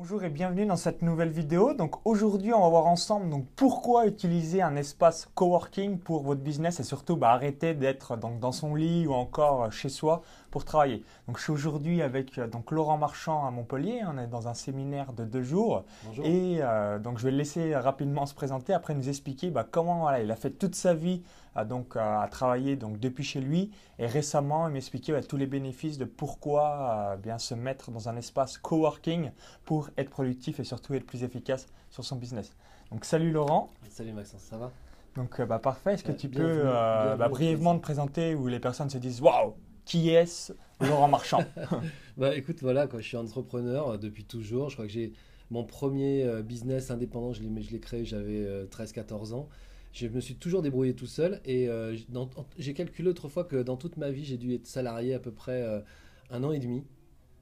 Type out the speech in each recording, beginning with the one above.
Bonjour et bienvenue dans cette nouvelle vidéo. Donc aujourd'hui, on va voir ensemble donc pourquoi utiliser un espace coworking pour votre business et surtout bah, arrêter d'être donc dans son lit ou encore chez soi pour travailler. Donc je suis aujourd'hui avec euh, donc Laurent Marchand à Montpellier. On est dans un séminaire de deux jours Bonjour. et euh, donc je vais le laisser rapidement se présenter après nous expliquer bah, comment voilà, il a fait toute sa vie à, donc à, à travailler donc depuis chez lui et récemment il m'expliquait bah, tous les bénéfices de pourquoi euh, bien se mettre dans un espace coworking pour être productif et surtout être plus efficace sur son business. Donc salut Laurent. Salut Maxence, ça va? Donc euh, bah, parfait. Est-ce que Euh, tu peux euh, bienvenue bah, brièvement te présenter où les personnes se disent waouh qui est-ce Laurent Marchand? Bah écoute, voilà, quoi, je suis entrepreneur euh, depuis toujours. Je crois que j'ai mon premier euh, business indépendant, je l'ai je l'ai créé, j'avais 13-14 ans. Je me suis toujours débrouillé tout seul et euh, j'ai calculé autrefois que dans toute ma vie, j'ai dû être salarié à peu près euh, un an et demi,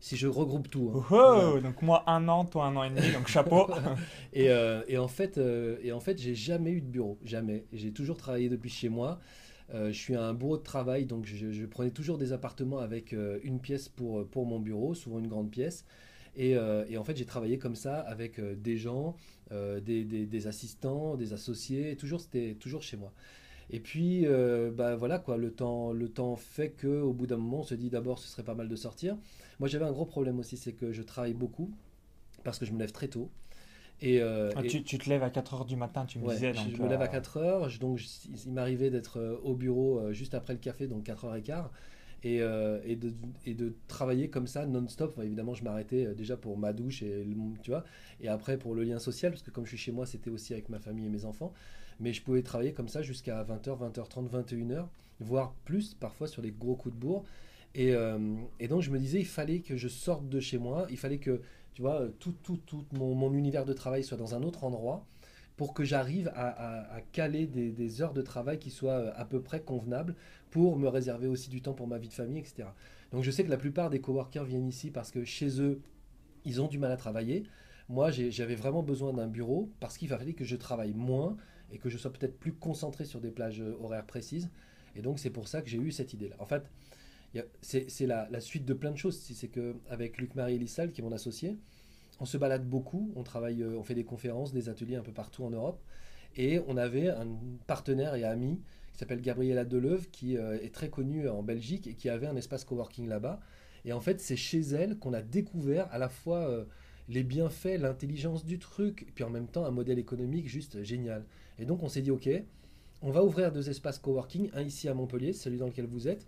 si je regroupe tout. hein. Oh, oh, Donc moi un an, toi un an et demi, donc chapeau. Et, euh, et en fait, et en fait, j'ai jamais eu de bureau, jamais. J'ai toujours travaillé depuis chez moi. Je suis un bureau de travail, donc je, je prenais toujours des appartements avec une pièce pour, pour mon bureau, souvent une grande pièce. Et, euh, et en fait, j'ai travaillé comme ça avec euh, des gens, euh, des, des- des assistants, des associés. Toujours, c'était toujours chez moi. Et puis, euh, bah voilà quoi, le temps, le temps fait que au bout d'un moment, on se dit d'abord, ce serait pas mal de sortir. Moi, j'avais un gros problème aussi, c'est que je travaille beaucoup parce que je me lève très tôt. Et, euh, Ah, et- tu, tu te lèves à 4 heures du matin, tu me Ouais, disais. je, donc, je me lève à euh, 4 heures, je- donc je- il m'arrivait d'être au bureau juste après le café, donc 4h15, et, euh, et, de, travailler comme ça non-stop. Évidemment, je m'arrêtais euh, déjà pour ma douche, et, tu vois, et après pour le lien social, parce que comme je suis chez moi, c'était aussi avec ma famille et mes enfants. Mais je pouvais travailler comme ça jusqu'à 20h, 20h30, 21h, voire plus parfois sur les gros coups de bourre. Et, euh, et donc je me disais, il fallait que je sorte de chez moi, il fallait que, tu vois, tout, tout, tout mon univers de travail soit dans un autre endroit pour que j'arrive à, caler des, heures de travail qui soient euh, à peu près convenables pour me réserver aussi du temps pour ma vie de famille, etc. Donc je sais que la plupart des coworkers viennent ici parce que chez eux, ils ont du mal à travailler. Moi, j'avais vraiment besoin d'un bureau parce qu'il fallait que je travaille moins et que je sois peut-être plus concentré sur des plages euh, horaires précises. Et donc c'est pour ça que j'ai eu cette idée-là. En fait, c'est la, la suite de plein de choses. C'est c'est que avec Luc-Marie Elissal, qui est mon associé, on se balade beaucoup, on travaille, euh, on fait des conférences, des ateliers un peu partout en Europe. Et on avait un partenaire et ami qui s'appelle Gabriela Deleuve, qui euh, est très connue en Belgique et qui avait un espace coworking là-bas. Et en fait, c'est chez elle qu'on a découvert à la fois euh, les bienfaits, l'intelligence du truc, puis en même temps un modèle économique juste génial. Et donc on s'est dit, ok, on va ouvrir deux espaces coworking, un ici à Montpellier, celui dans lequel vous êtes,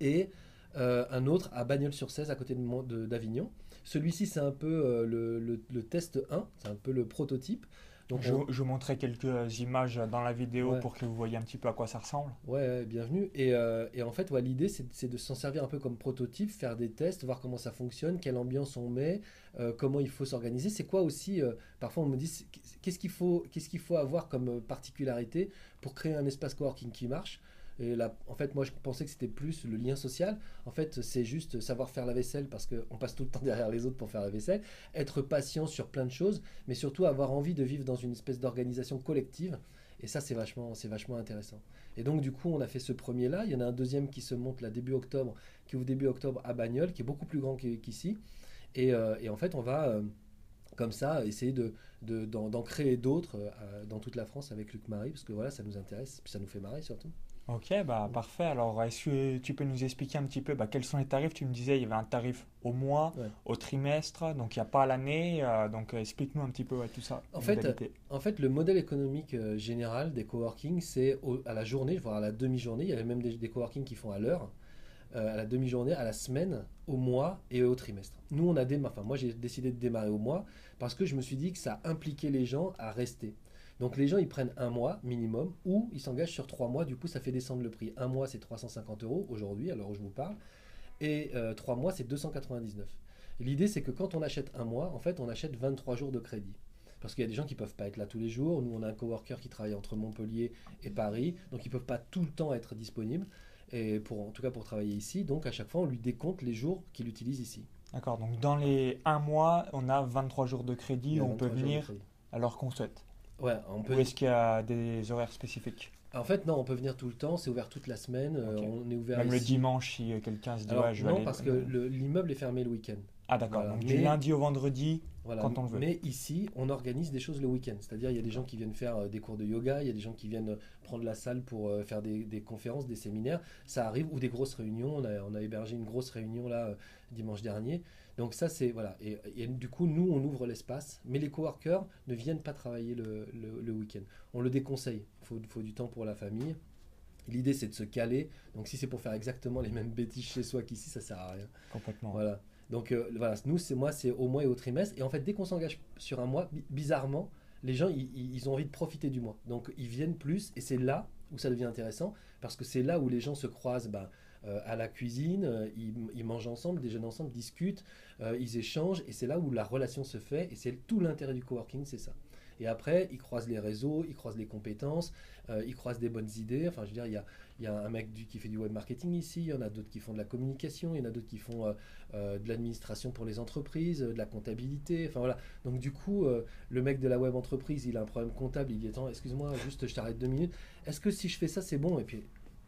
et un autre à Bagnols-sur-Cèze, à côté de Mon- de- d'Avignon. Celui-ci, c'est un peu euh, le, le- le test 1, c'est un peu le prototype. Donc, Je, on- je vous montrerai quelques images dans la vidéo Ouais. pour que vous voyez un petit peu à quoi ça ressemble. Ouais, bienvenue. Et, euh, et en fait, ouais, l'idée, c'est de s'en servir un peu comme prototype, faire des tests, voir comment ça fonctionne, quelle ambiance on met, euh, comment il faut s'organiser. C'est quoi aussi, euh, parfois on me dit, qu'est-ce qu'il faut, faut avoir comme particularité pour créer un espace coworking qui marche? Et là, en fait, moi, je pensais que c'était plus le lien social. En fait, c'est juste savoir faire la vaisselle parce qu'on passe tout le temps derrière les autres pour faire la vaisselle. Être patient sur plein de choses, mais surtout avoir envie de vivre dans une espèce d'organisation collective. Et ça, c'est vachement, c'est vachement intéressant. Et donc, du coup, on a fait ce premier-là. Il y en a un deuxième qui se monte là début octobre, qui ouvre début octobre à Bagnoles, qui est beaucoup plus grand qu'i- qu'ici. Et, euh, et en fait, on va, euh, comme ça, essayer de, de- d'en, d'en créer d'autres euh, dans toute la France avec Luc Marie, parce que voilà, ça nous intéresse, puis ça nous fait marrer surtout. Ok, bah parfait. Alors, est-ce que tu peux nous expliquer un petit peu bah, quels sont les tarifs? Tu me disais il y avait un tarif au mois, Ouais. au trimestre, donc il n'y a pas à l'année. euh, donc, euh, explique-nous un petit peu ouais, tout ça. En fait, modalités. En fait, le modèle économique euh, général des coworking, c'est à la journée, voire à la demi-journée. Il y avait même des, des coworking qui font à l'heure, euh, à la demi-journée, à la semaine, au mois et au trimestre. Nous, on a démarré, enfin, moi, j'ai décidé de démarrer au mois parce que je me suis dit que ça impliquait les gens à rester. Donc, les gens, ils prennent un mois minimum ou ils s'engagent sur trois mois. Du coup, ça fait descendre le prix. Un mois, c'est 350 euros aujourd'hui, à l'heure où je vous parle. Et euh, trois mois, c'est 299. Et L'idée, c'est que quand on achète un mois, en fait, on achète 23 jours de crédit. Parce qu'il y a des gens qui peuvent pas être là tous les jours. Nous, on a un coworker qui travaille entre Montpellier et Paris, donc ils peuvent pas tout le temps être disponibles. Et pour, en tout cas pour travailler ici, donc à chaque fois, on lui décompte les jours qu'il utilise ici. D'accord, donc dans les un mois, on a 23 jours de crédit où on peut 23 jours de venir l'heure qu'on souhaite. Ouais, on peut. Ou est-ce qu'il y a des horaires spécifiques? En fait, non, on peut venir tout le temps. C'est ouvert toute la semaine. euh. On est ouvert Même le dimanche, si quelqu'un se dit Alors, ouais, je vais non, aller. parce que le- l'immeuble est fermé le week-end. Ah, d'accord. Voilà. Donc Mais- du lundi au vendredi, Voilà. Quand on le veut. Mais ici, on organise des choses le week-end. C'est-à-dire, il y a des gens qui viennent faire euh, des cours de yoga, il y a des gens qui viennent euh, prendre la salle pour faire des, des conférences, des séminaires. Ça arrive, ou des grosses réunions. On a, on a hébergé une grosse réunion là dimanche dernier. Donc ça, c'est voilà. Et, et du coup, nous, on ouvre l'espace, mais les coworkers ne viennent pas travailler le, le- le week-end. On le déconseille. Il faut, faut du temps pour la famille. L'idée, c'est de se caler. Donc si c'est pour faire exactement les mêmes bêtises chez soi qu'ici, ça sert à rien. Complètement. Voilà. Donc euh, voilà, nous, c'est moi, c'est au mois et au trimestre. Et en fait, dès qu'on s'engage sur un mois, bi- bizarrement, les gens, ils, ils- ils ont envie de profiter du mois. Donc ils viennent plus. Et c'est là où ça devient intéressant. Parce que c'est là où les gens se croisent bah, euh, à la cuisine, euh, ils, mangent ensemble, déjeunent ensemble, discutent, euh, ils échangent. Et c'est là où la relation se fait. Et c'est tout l'intérêt du coworking, c'est ça. Et après, ils croisent les réseaux, ils croisent les compétences, ils croisent des bonnes idées. Enfin, je veux dire, il y a, un mec qui fait du web marketing ici, il y en a d'autres qui font de la communication, il y en a d'autres qui font de l'administration pour les entreprises, de la comptabilité. Enfin voilà. Donc du coup, le mec de la web entreprise, il a un problème comptable, il dit attends, excuse-moi, juste je t'arrête deux minutes. Est-ce que si je fais ça, c'est bon?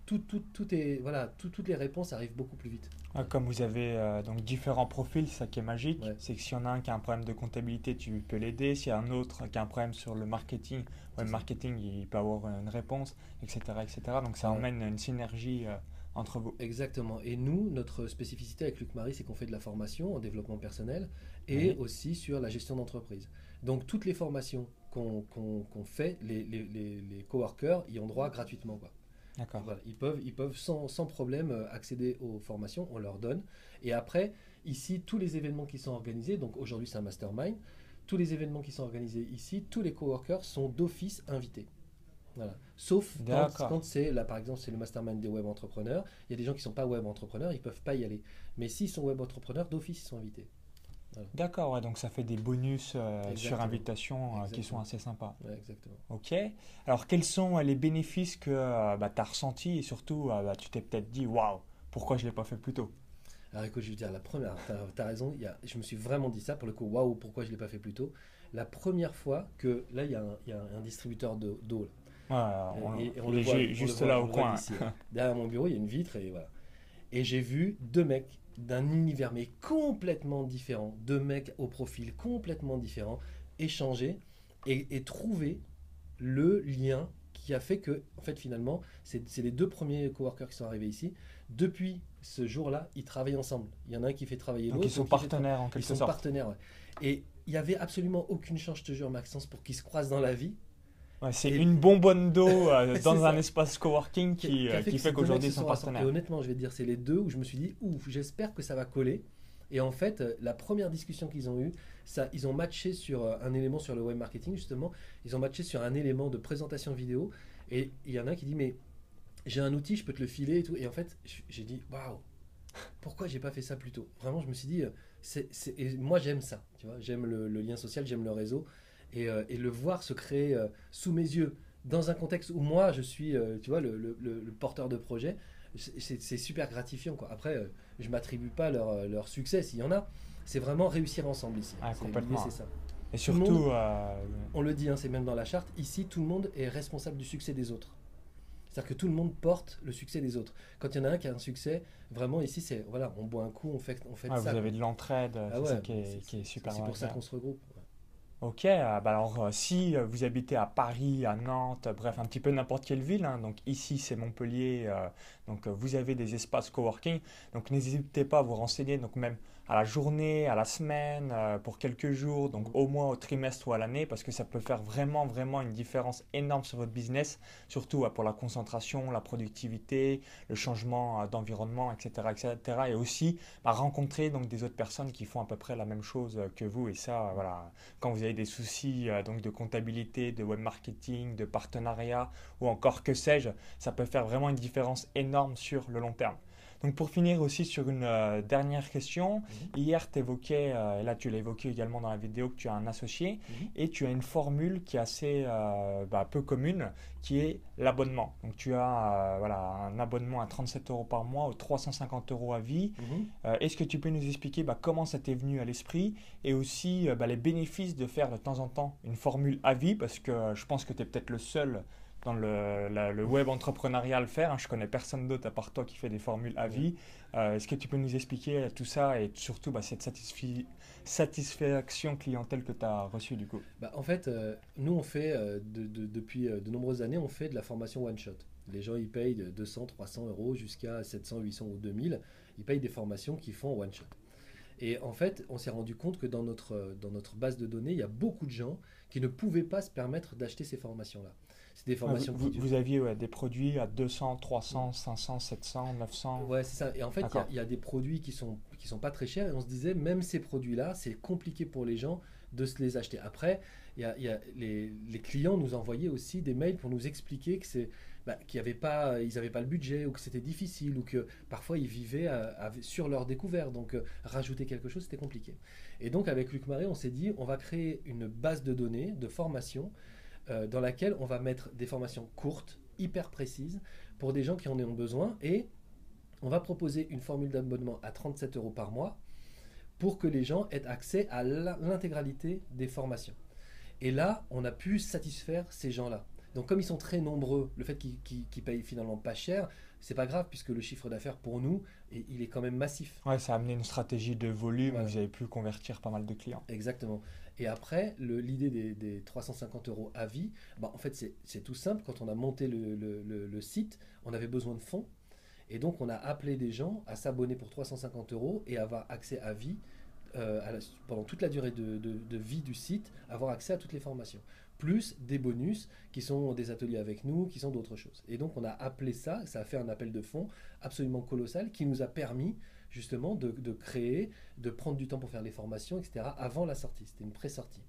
Tout, tout, tout est voilà, tout- toutes les réponses arrivent beaucoup plus vite. Ah, Comme vous avez euh, donc différents profils, ça qui est magique, Ouais. c'est que s'il y en a un qui a un problème de comptabilité, tu peux l'aider. S'il y a un autre qui a un problème sur le marketing, ça. marketing, il peut avoir une réponse, etc. etc. Donc ça Ouais. emmène une synergie euh, entre vous. Exactement. Et nous, notre spécificité avec Luc Marie, c'est qu'on fait de la formation en développement personnel et Oui. aussi sur la gestion d'entreprise. Donc toutes les formations qu'on fait, les, les, les, les coworkers y ont droit gratuitement. Quoi. Voilà, ils peuvent, ils peuvent sans, sans problème euh, accéder aux formations, on leur donne. Et après, ici, tous les événements qui sont organisés, donc aujourd'hui c'est un mastermind, tous les événements qui sont organisés ici, tous les coworkers sont d'office invités. Voilà. Sauf quand c'est, là par exemple, c'est le mastermind des web entrepreneurs, il y a des gens qui ne sont pas web entrepreneurs, ils ne peuvent pas y aller. Mais s'ils sont web entrepreneurs, d'office ils sont invités. D'accord, ouais, donc ça fait des bonus euh, sur invitation euh, qui sont assez sympas. Ouais, exactement. Ok. Alors quels sont euh, les bénéfices que tu as ressentis et surtout euh, bah, tu t'es peut-être dit waouh, pourquoi je ne l'ai pas fait plus tôt? Alors écoute, je veux dire, la première, tu as, raison, il y a- je me suis vraiment dit ça pour le coup, waouh, pourquoi je ne l'ai pas fait plus tôt? La première fois que, là, il y a un, il y a un distributeur d'eau d'eau, là. Ouais, on- Et- et on il le voit- ju- on le juste voit- là au coin. Derrière mon bureau, il y a une vitre et voilà. Et j'ai vu deux mecs d'un univers mais complètement différent, deux mecs au profil complètement différent, échanger et, et trouver le lien qui a fait que, en fait, finalement, c'est les deux premiers coworkers qui sont arrivés ici. Depuis ce jour-là, ils travaillent ensemble. Il y en a un qui fait travailler l'autre. ils sont partenaires en ils quelque sont sorte. partenaires, ouais. Et il n'y avait absolument aucune chance, je te jure, Maxence, pour qu'ils se croisent dans la vie. Ouais, c'est Et- une bonbonne d'eau euh, dans un espace coworking qui, euh, qui fait qu'aujourd'hui ils sont partenaires. Et honnêtement, je vais te dire, c'est les deux où je me suis dit, ouf, j'espère que ça va coller. Et en fait, euh, la première discussion qu'ils ont eue, ça, ils ont matché sur un élément sur le web marketing, justement. Ils ont matché sur un élément de présentation vidéo. Et il y en a un qui dit, mais j'ai un outil, je peux te le filer et tout. Et en fait, j'ai dit, waouh, pourquoi j'ai pas fait ça plus tôt? Vraiment, je me suis dit, c'est, moi j'aime ça, tu vois, j'aime le, le lien social, j'aime le réseau. Et, euh, et le voir se créer euh, sous mes yeux, dans un contexte où moi je suis, euh, tu vois, le, le- le- le porteur de projet, c'est, super gratifiant. Quoi. Après, je m'attribue pas leur, leur succès, s'il y en a. C'est vraiment réussir ensemble ici. Ah, complètement. c'est ça. Et surtout, monde- euh, On le dit, hein, c'est même dans la charte, ici tout le monde est responsable du succès des autres. C'est-à-dire que tout le monde porte le succès des autres. Quand il y en a un qui a un succès, vraiment ici c'est voilà, on boit un coup, on fait, on fait vous ça. avez de l'entraide, Ah c'est ouais, ça qui est, c'est- qui est c'est- super C'est pour ça qu'on se regroupe. Ok, euh, bah alors euh, si euh, vous habitez à Paris, à Nantes, bref, un petit peu n'importe quelle ville, hein, donc ici c'est Montpellier, euh, donc euh, vous avez des espaces coworking, donc n'hésitez pas à vous renseigner, donc même à la journée, à la semaine, euh, pour quelques jours, donc au mois, au trimestre ou à l'année, parce que ça peut faire vraiment, vraiment une différence énorme sur votre business, surtout euh, pour la concentration, la productivité, le changement d'environnement, etc., etc., et aussi bah, rencontrer donc des autres personnes qui font à peu près la même chose que vous, et ça, voilà quand vous avez des soucis donc de comptabilité, de web marketing, de partenariat ou encore que sais-je, ça peut faire vraiment une différence énorme sur le long terme. Donc pour finir aussi sur une euh, dernière question, hier tu évoquais, euh, et là tu l'as évoqué également dans la vidéo, que tu as un associé Mhm. et tu as une formule qui est assez euh, bah, peu commune, qui est l'abonnement. Donc tu as voilà, un abonnement à 37 euros par mois ou 350 euros à vie. Mhm. Est-ce que tu peux nous expliquer bah, comment ça t'est venu à l'esprit et aussi bah, les bénéfices de faire de temps en temps une formule à vie parce que je pense que tu es peut-être le seul dans le, web entrepreneurial faire. Hein. Je connais personne d'autre à part toi qui fait des formules à vie. Euh, est-ce que tu peux nous expliquer tout ça et surtout bah, cette satisfaction clientèle que tu as reçue du coup? Bah, En fait, euh, nous on fait euh, depuis de nombreuses années, on fait de la formation one shot. Les gens ils payent 200, 300 euros jusqu'à 700, 800 ou 2000. Ils payent des formations qui font one shot. Et en fait, on s'est rendu compte que dans notre, dans notre base de données, il y a beaucoup de gens qui ne pouvaient pas se permettre d'acheter ces formations-là. C'est des formations vous, vous, aviez des produits à 200, 300, 500, 700, 900 Ouais, c'est ça. Et en fait, il y, a des produits qui sont, qui sont pas très chers. Et on se disait, même ces produits-là, c'est compliqué pour les gens de se les acheter. Après, y a, y a les, les, clients nous envoyaient aussi des mails pour nous expliquer que c'est bah, qu'ils n'avaient pas, ils pas le budget ou que c'était difficile ou que parfois ils vivaient sur leur découverte. Donc euh, rajouter quelque chose, c'était compliqué. Et donc avec Luc Marais, on s'est dit, on va créer une base de données de formation euh, dans laquelle on va mettre des formations courtes, hyper précises, pour des gens qui en ont besoin. Et on va proposer une formule d'abonnement à 37 euros par mois pour que les gens aient accès à l'intégralité des formations. Et là, on a pu satisfaire ces gens-là. Donc comme ils sont très nombreux, le fait qu'ils payent finalement pas cher, c'est pas grave puisque le chiffre d'affaires pour nous, il est quand même massif. Ouais, ça a amené une stratégie de volume, vous avez pu convertir pas mal de clients. Exactement. Et après, l'idée des, 350 euros à vie, bah, en fait c'est tout simple. Quand on a monté le, site, on avait besoin de fonds. Et donc on a appelé des gens à s'abonner pour 350 euros et avoir accès à vie euh, pendant toute la durée de, vie du site, avoir accès à toutes les formations plus des bonus qui sont des ateliers avec nous, qui sont d'autres choses. Et donc on a appelé ça, ça a fait un appel de fonds absolument colossal qui nous a permis justement de, créer, de prendre du temps pour faire les formations, etc. avant la sortie. C'était une pré-sortie.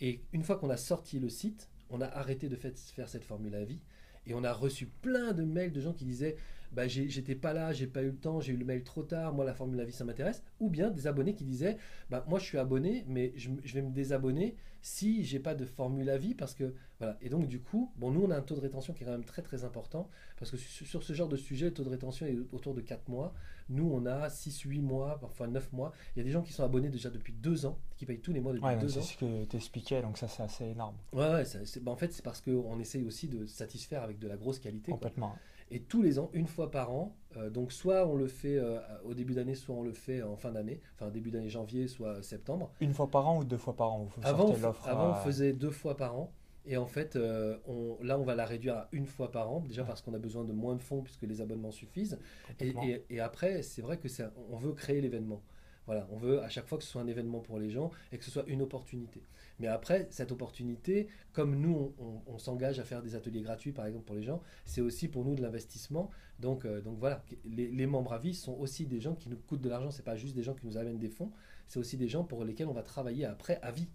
Et une fois qu'on a sorti le site, on a arrêté de faire cette formule à vie et on a reçu plein de mails de gens qui disaient bah, j'étais pas là, j'ai pas eu le temps, j'ai eu le mail trop tard, moi la formule à vie ça m'intéresse. Ou bien des abonnés qui disaient bah, moi je suis abonné, mais je, je vais me désabonner si j'ai pas de formule à vie parce que voilà. Et donc du coup, bon nous on a un taux de rétention qui est quand même très très important parce que sur, ce genre de sujet, le taux de rétention est autour de 4 mois. Nous on a 6, 8 mois, parfois 9 mois. Il y a des gens qui sont abonnés déjà depuis 2 ans, qui payent tous les mois depuis 2 ans. C'est ce que tu expliquais, donc ça c'est assez énorme. Ouais, ouais bah, en fait c'est parce qu'on essaye aussi de satisfaire avec de la grosse qualité. Complètement. Et tous les ans, une fois par an, euh, donc soit on le fait euh, au début d'année, soit on le fait en fin d'année, enfin début d'année janvier, soit septembre. Une fois par an ou deux fois par an Avant, avant on faisait deux fois par an. Et en fait, euh, on, là, on va la réduire à une fois par an, déjà parce qu'on a besoin de moins de fonds puisque les abonnements suffisent. Et, et, après, c'est vrai que on veut créer l'événement. Voilà, on veut à chaque fois que ce soit un événement pour les gens et que ce soit une opportunité. Mais après, cette opportunité, comme nous, on, s'engage à faire des ateliers gratuits, par exemple, pour les gens, c'est aussi pour nous de l'investissement. Donc, euh, donc voilà, les, membres à vie sont aussi des gens qui nous coûtent de l'argent. C'est pas juste des gens qui nous amènent des fonds, c'est aussi des gens pour lesquels on va travailler après à vie.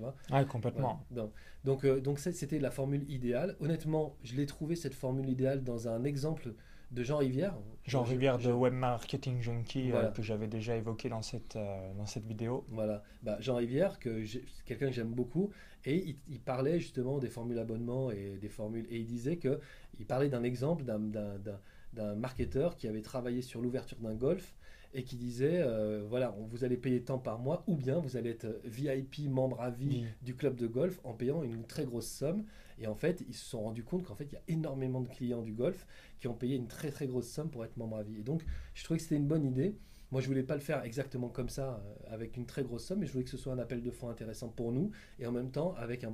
Tu vois ouais, complètement. Donc, donc, euh, donc c'était la formule idéale. Honnêtement, je l'ai trouvé cette formule idéale dans un exemple de Jean Rivière. Jean Rivière de Web Marketing Junkie euh, que j'avais déjà évoqué dans cette, euh, dans cette vidéo. Voilà, bah, Jean Rivière, que quelqu'un que j'aime beaucoup, et il, parlait justement des formules abonnement et des formules, et il disait que il parlait d'un exemple d'un marketeur qui avait travaillé sur l'ouverture d'un golf et qui disait euh, voilà, vous allez payer tant par mois, ou bien vous allez être VIP membre à vie du club de golf en payant une très grosse somme. Et en fait, ils se sont rendus compte qu'en fait, il y a énormément de clients du golf qui ont payé une très très grosse somme pour être membre à vie. Et donc, je trouvais que c'était une bonne idée. Moi, je voulais pas le faire exactement comme ça, euh, avec une très grosse somme, mais je voulais que ce soit un appel de fonds intéressant pour nous, et en même temps avec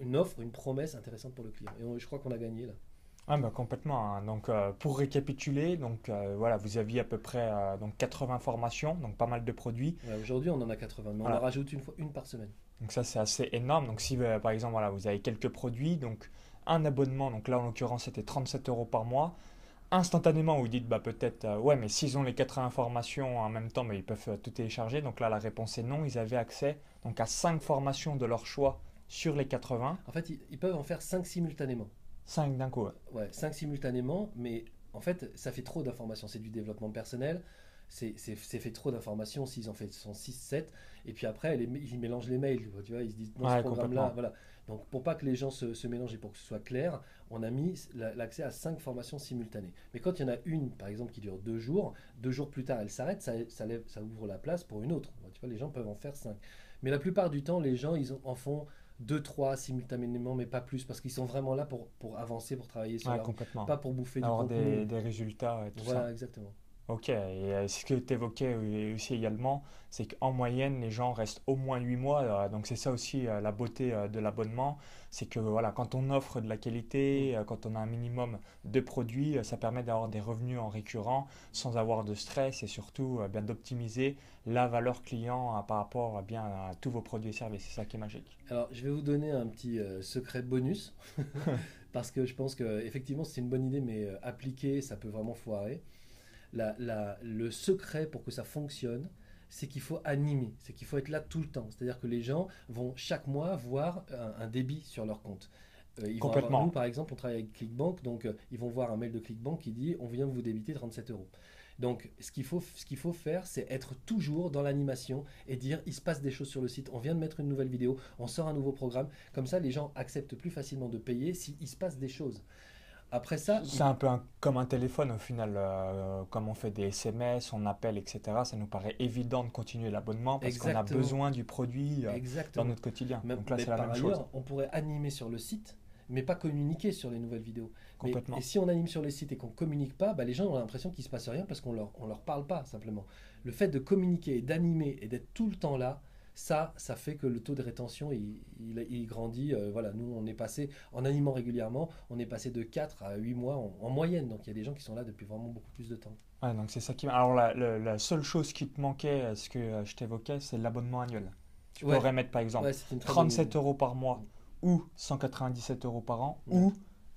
une offre, une promesse intéressante pour le client. Et je crois qu'on a gagné là. Ah bah complètement. Hein. Donc euh, pour récapituler, donc euh, voilà, vous aviez à peu près donc 80 formations, donc pas mal de produits. Aujourd'hui, on en a 80, mais on en rajoute une, fois, une par semaine. Donc ça c'est assez énorme. Donc si par exemple voilà, vous avez quelques produits, donc un abonnement, donc là en l'occurrence c'était 37 euros par mois. Instantanément, vous dites bah peut-être euh, ouais, mais s'ils ont les quatre informations en même temps, mais ils peuvent euh, tout télécharger. Donc là la réponse est non. Ils avaient accès donc à 5 formations de leur choix sur les 80. En fait, ils, peuvent en faire 5 simultanément. 5 d'un coup. Ouais. 5 simultanément, mais en fait, ça fait trop d'informations. C'est du développement personnel c'est fait trop d'informations s'ils en fait 6, 7. Et puis après, ils mélangent les mails. Tu vois, ils se disent dans ce programme-là. Voilà. Donc pour pas que les gens se, mélangent et pour que ce soit clair, on a mis l'accès à cinq formations simultanées. Mais quand il y en a une, par exemple, qui dure deux jours, deux jours plus tard, elle s'arrête, ça, ça, ouvre la place pour une autre. Tu vois, les gens peuvent en faire cinq. Mais la plupart du temps, les gens, ils en font deux, trois simultanément, mais pas plus, parce qu'ils sont vraiment là pour, pour avancer, pour travailler sur Ouais, leur- complètement. pas pour bouffer du contenu. des, des résultats et tout Voilà, ça. exactement. Ok, et euh, ce que tu évoquais aussi également, c'est qu'en moyenne, les gens restent au moins 8 mois. euh, donc c'est ça aussi euh, la beauté de l'abonnement, c'est que voilà, quand on offre de la qualité, euh, quand on a un minimum de produits, ça permet d'avoir des revenus en récurrent sans avoir de stress et surtout bien d'optimiser la valeur client par rapport bien à tous vos produits et services. C'est ça qui est magique. Alors, je vais vous donner un petit secret bonus, parce que je pense que effectivement c'est une bonne idée, mais appliquer, ça peut vraiment foirer. La- la- le secret pour que ça fonctionne, c'est qu'il faut animer, c'est qu'il faut être là tout le temps. C'est-à-dire que les gens vont chaque mois voir un, un débit sur leur compte. Euh, ils vont avoir- Complètement. nous, par exemple, on travaille avec ClickBank, donc euh, ils vont voir un mail de ClickBank qui dit on vient vous débiter 37 euros. Donc, ce qu'il faut, ce qu'il faut faire, c'est être toujours dans l'animation et dire il se passe des choses sur le site. On vient de mettre une nouvelle vidéo, on sort un nouveau programme. Comme ça, les gens acceptent plus facilement de payer s'il se passe des choses. Après ça, C'est un peu un- comme un téléphone au final, euh, comme on fait des SMS, on appelle, etc. Ça nous paraît évident de continuer l'abonnement parce qu'on a besoin du produit euh, dans notre quotidien. Même- Donc là, mais c'est la par même ailleurs, chose. on pourrait animer sur le site, mais pas communiquer sur les nouvelles vidéos. Mais- Complètement. et si on anime sur les sites et qu'on communique pas, bah, les gens ont l'impression qu'il se passe rien parce qu'on leur, on leur parle pas simplement. Le fait de communiquer, d'animer et d'être tout le temps là, ça, ça fait que le taux de rétention il, il- il grandit. Euh, voilà, nous on est passé en animant régulièrement, on est passé de 4 à 8 mois en, en moyenne. Donc il y a des gens qui sont là depuis vraiment beaucoup plus de temps. Ouais, donc c'est ça qui. Alors la, le- la seule chose qui te manquait, euh, ce que euh, je t'évoquais, c'est l'abonnement annuel. Tu Ouais. pourrais mettre par exemple Ouais, c'est une très bonne 37 idée. euros par mois ou 197 euros par an ou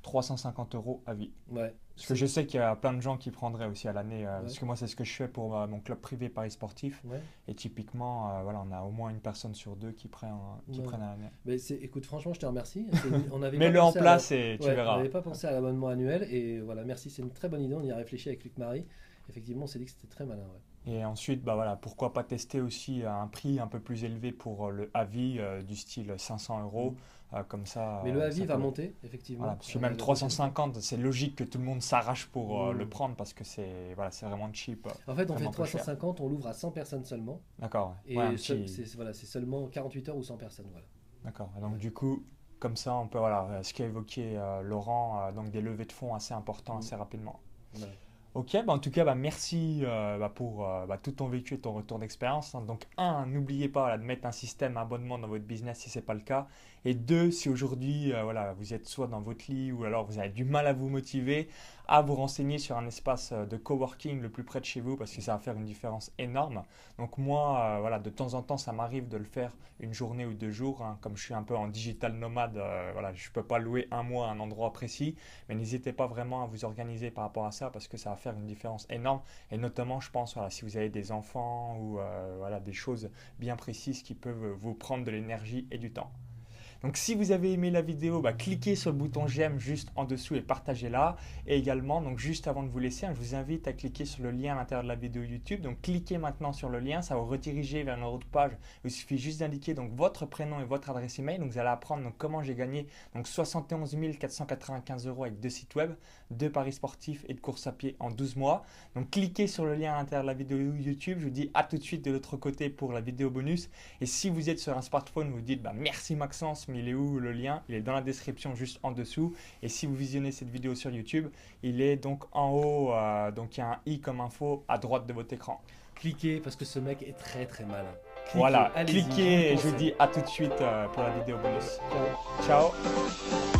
350 euros à vie. Ouais. Parce que je sais qu'il y a plein de gens qui prendraient aussi à l'année. euh, Ouais. Parce que moi, c'est ce que je fais pour euh, mon club privé Paris Sportif. Ouais. Et typiquement, euh, voilà, on a au moins une personne sur deux qui prennent, qui prennent à l'année. Mais c'est- écoute, franchement, je te remercie. On avait Mets-le en la- place et tu Ouais, On verras. n'avait pas pensé à l'abonnement annuel et voilà, merci, c'est une très bonne idée. On y a réfléchi avec Luc Marie. Effectivement, on s'est dit que c'était très malin. Ouais. Et ensuite, bah voilà, pourquoi pas tester aussi à un prix un peu plus élevé pour euh, le avis euh, du style 500 euros. euh, comme ça. Mais le avis va monter, effectivement. Voilà, parce que même la 350, c'est logique que tout le monde s'arrache pour euh, le prendre parce que c'est voilà, c'est vraiment cheap. En fait, on fait vraiment peu cher. 350, on l'ouvre à 100 personnes seulement. D'accord. Et ouais, petit- c'est voilà, c'est seulement 48 heures ou 100 personnes. Voilà. D'accord. Donc du coup, comme ça, on peut voilà, ce qu'a évoqué Laurent, donc des levées de fonds assez importants Mm. assez rapidement. Voilà. Ok, bah en tout cas, bah merci euh, bah, pour euh, tout ton vécu et ton retour d'expérience. hein. Donc, un, n'oubliez pas de mettre un système abonnement dans votre business si ce n'est pas le cas. Et deux, si aujourd'hui euh, voilà, vous êtes soit dans votre lit ou alors vous avez du mal à vous motiver, à vous renseigner sur un espace de coworking le plus près de chez vous parce que ça va faire une différence énorme. Donc moi, voilà, de temps en temps, ça m'arrive de le faire une journée ou deux jours. hein. Comme je suis un peu en digital nomade, voilà, je ne peux pas louer un mois à un endroit précis. Mais n'hésitez pas vraiment à vous organiser par rapport à ça parce que ça va faire une différence énorme. Et notamment, je pense, voilà, si vous avez des enfants ou euh, voilà, des choses bien précises qui peuvent vous prendre de l'énergie et du temps. Donc si vous avez aimé la vidéo, bah, cliquez sur le bouton j'aime juste en dessous et partagez-la. Et également, donc juste avant de vous laisser, hein, je vous invite à cliquer sur le lien à l'intérieur de la vidéo YouTube. Donc cliquez maintenant sur le lien, ça va vous rediriger vers une autre page. Il suffit juste d'indiquer donc votre prénom et votre adresse email. Donc vous allez apprendre donc, comment j'ai gagné donc 71 495 euros avec deux sites web, deux paris sportifs et de course à pied en 12 mois. Donc cliquez sur le lien à l'intérieur de la vidéo YouTube. Je vous dis à tout de suite de l'autre côté pour la vidéo bonus. Et si vous êtes sur un smartphone, vous dites bah, merci Maxence, mais il est où le lien? Il est dans la description juste en dessous. Et si vous visionnez cette vidéo sur YouTube, il est donc en haut. euh, donc il y a un i comme info à droite de votre écran. Cliquez parce que ce mec est très très malin. Cliquez, voilà, cliquez et je vous dis à tout de suite euh, pour la vidéo bonus. Ciao. Ciao